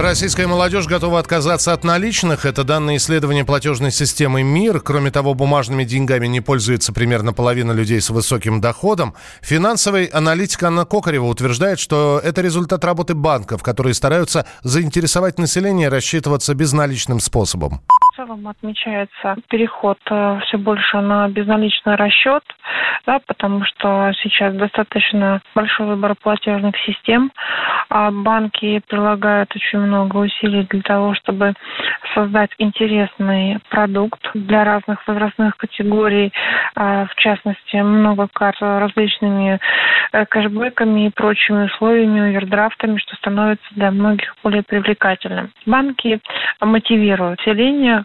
Российская молодежь готова отказаться от наличных. Это данные исследования платежной системы МИР. Кроме того, бумажными деньгами не пользуется примерно половина людей с высоким доходом. Финансовый аналитик Анна Кокарева утверждает, что это результат работы банков, которые стараются заинтересовать население рассчитываться безналичным способом целом отмечается переход э, все больше на безналичный расчет, да, потому что сейчас достаточно большой выбор платежных систем, а банки прилагают очень много усилий для того, чтобы создать интересный продукт для разных возрастных категорий, а, в частности, много карт различными э, кэшбэками и прочими условиями, овердрафтами, что становится для многих более привлекательным. Банки мотивируют население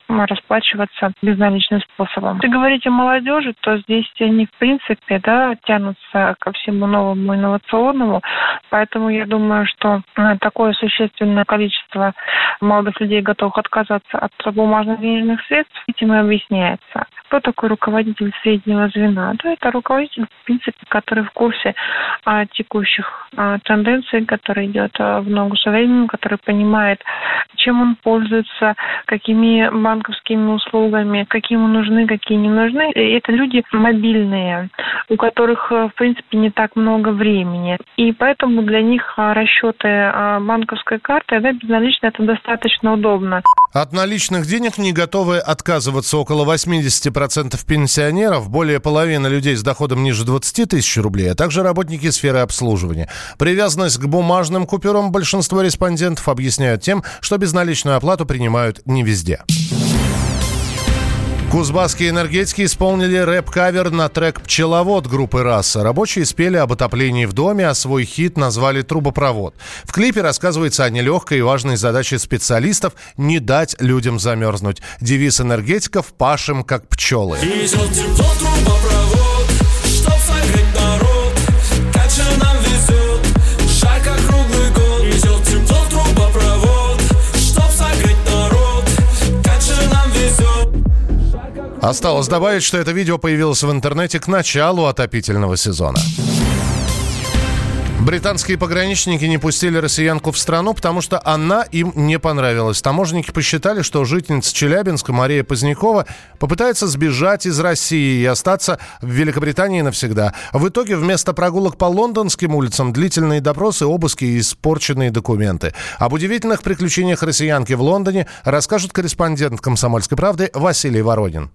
расплачиваться безналичным способом. Если говорить о молодежи, то здесь они, в принципе, да, тянутся ко всему новому инновационному, поэтому я думаю, что э, такое существенное количество молодых людей готовых отказаться от бумажных денежных средств, этим и объясняется. Кто такой руководитель среднего звена? Да, это руководитель, в принципе, который в курсе о текущих о тенденциях, который идет в ногу со временем, который понимает, чем он пользуется, какими банковскими услугами, какие ему нужны, какие не нужны. Это люди мобильные, у которых, в принципе, не так много времени. И поэтому для них расчеты банковской карты, да, безналично это достаточно удобно. От наличных денег не готовы отказываться около 80% пенсионеров, более половины людей с доходом ниже 20 тысяч рублей, а также работники сферы обслуживания. Привязанность к бумажным купюрам большинство респондентов объясняют тем, что безналичную оплату принимают не везде. Кузбасские энергетики исполнили рэп-кавер на трек «Пчеловод» группы «Раса». Рабочие спели об отоплении в доме, а свой хит назвали «Трубопровод». В клипе рассказывается о нелегкой и важной задаче специалистов не дать людям замерзнуть. Девиз энергетиков «Пашем как пчелы». Везет трубопровод, Осталось добавить, что это видео появилось в интернете к началу отопительного сезона. Британские пограничники не пустили россиянку в страну, потому что она им не понравилась. Таможенники посчитали, что жительница Челябинска Мария Позднякова попытается сбежать из России и остаться в Великобритании навсегда. В итоге вместо прогулок по лондонским улицам длительные допросы, обыски и испорченные документы. Об удивительных приключениях россиянки в Лондоне расскажет корреспондент «Комсомольской правды» Василий Воронин.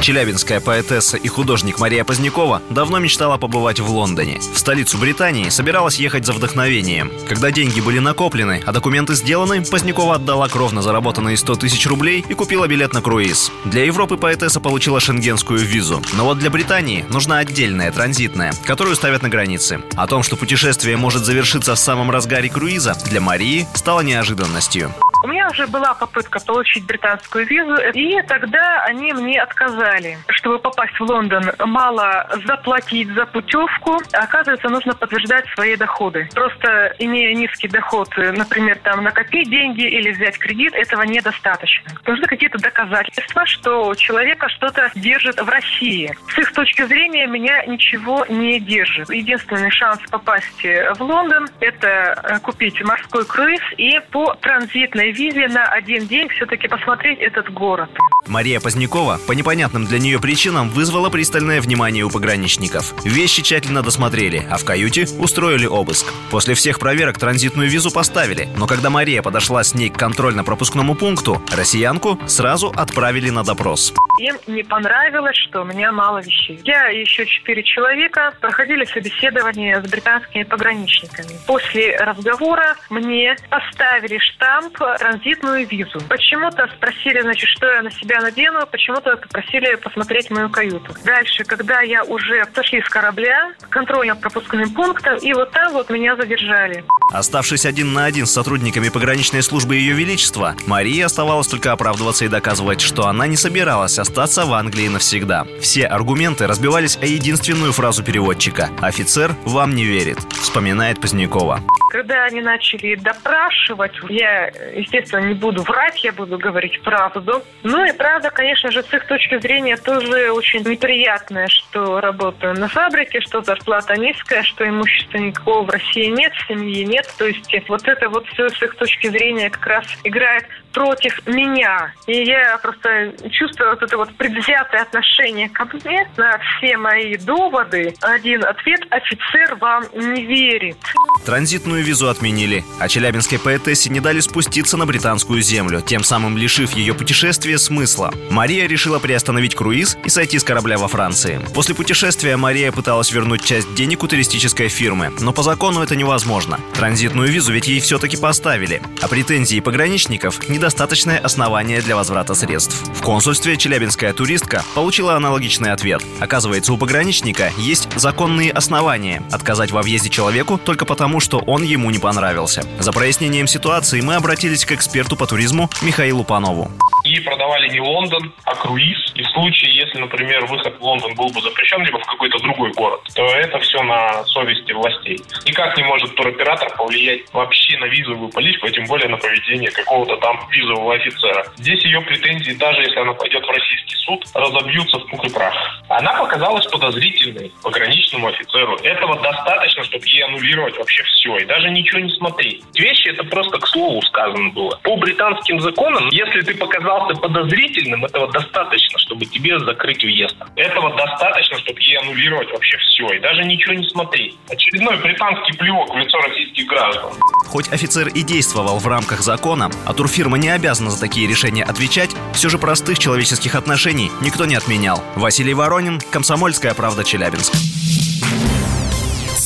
Челябинская поэтесса и художник Мария Позднякова давно мечтала побывать в Лондоне. В столицу Британии собиралась ехать за вдохновением. Когда деньги были накоплены, а документы сделаны, Позднякова отдала кровно заработанные 100 тысяч рублей и купила билет на круиз. Для Европы поэтесса получила шенгенскую визу. Но вот для Британии нужна отдельная, транзитная, которую ставят на границе. О том, что путешествие может завершиться в самом разгаре круиза, для Марии стало неожиданностью. У меня уже была попытка получить британскую визу, и тогда они мне отказали. Чтобы попасть в Лондон, мало заплатить за путевку, а оказывается, нужно подтверждать свои доходы. Просто имея низкий доход, например, там накопить деньги или взять кредит, этого недостаточно. Нужны какие-то доказательства, что человека что-то держит в России. С их точки зрения меня ничего не держит. Единственный шанс попасть в Лондон – это э, купить морской круиз и по транзитной визе на один день все-таки посмотреть этот город. Мария Позднякова по непонятным для нее причинам вызвала пристальное внимание у пограничников. Вещи тщательно досмотрели, а в каюте устроили обыск. После всех проверок транзитную визу поставили, но когда Мария подошла с ней к контрольно-пропускному пункту, россиянку сразу отправили на допрос. Им не понравилось, что у меня мало вещей. Я и еще четыре человека проходили собеседование с британскими пограничниками. После разговора мне поставили штамп транзитную визу. Почему-то спросили, значит, что я на себя надену, почему-то попросили посмотреть мою каюту. Дальше, когда я уже сошли с корабля, контрольно-пропускным пунктом, и вот там вот меня задержали. Оставшись один на один с сотрудниками пограничной службы Ее Величества, Марии оставалось только оправдываться и доказывать, что она не собиралась остаться в Англии навсегда. Все аргументы разбивались о единственную фразу переводчика «Офицер вам не верит», вспоминает Позднякова. Когда они начали допрашивать, я, естественно, не буду врать, я буду говорить правду. Ну и правда, конечно же, с их точки зрения тоже очень неприятная, что работаю на фабрике, что зарплата низкая, что имущества никакого в России нет, семьи нет нет. То есть вот это вот все с их точки зрения как раз играет против меня. И я просто чувствую вот это вот предвзятое отношение ко мне на все мои доводы. Один ответ – офицер вам не верит. Транзитную визу отменили, а челябинской поэтессе не дали спуститься на британскую землю, тем самым лишив ее путешествия смысла. Мария решила приостановить круиз и сойти с корабля во Франции. После путешествия Мария пыталась вернуть часть денег у туристической фирмы, но по закону это невозможно. Транзитную визу ведь ей все-таки поставили, а претензии пограничников – недостаточное основание для возврата средств. В консульстве челябинская туристка получила аналогичный ответ. Оказывается, у пограничника есть законные основания отказать во въезде человеку только потому, что он ему не понравился. За прояснением ситуации мы обратились к эксперту по туризму Михаилу Панову и продавали не Лондон, а круиз. И в случае, если, например, выход в Лондон был бы запрещен, либо в какой-то другой город, то это все на совести властей. Никак не может туроператор повлиять вообще на визовую политику, а тем более на поведение какого-то там визового офицера. Здесь ее претензии, даже если она пойдет в российский суд, разобьются в пух и прах. Она показалась подозрительной пограничному офицеру. Этого достаточно, чтобы ей аннулировать вообще все, и даже ничего не смотреть. Вещи это просто к слову сказано было. По британским законам, если ты показал оказался подозрительным, этого достаточно, чтобы тебе закрыть въезд. Этого достаточно, чтобы ей аннулировать вообще все и даже ничего не смотреть. Очередной британский плевок в лицо российских граждан. Хоть офицер и действовал в рамках закона, а турфирма не обязана за такие решения отвечать, все же простых человеческих отношений никто не отменял. Василий Воронин, Комсомольская правда, Челябинск.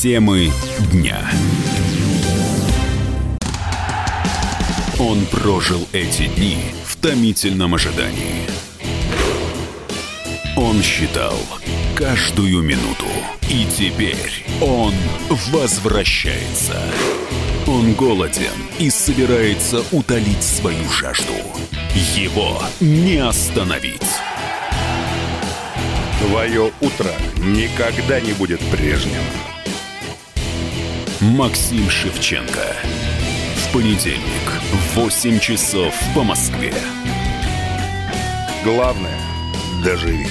Темы дня. Он прожил эти дни томительном ожидании. Он считал каждую минуту. И теперь он возвращается. Он голоден и собирается утолить свою жажду. Его не остановить. Твое утро никогда не будет прежним. Максим Шевченко. Понедельник в 8 часов по Москве. Главное – доживи.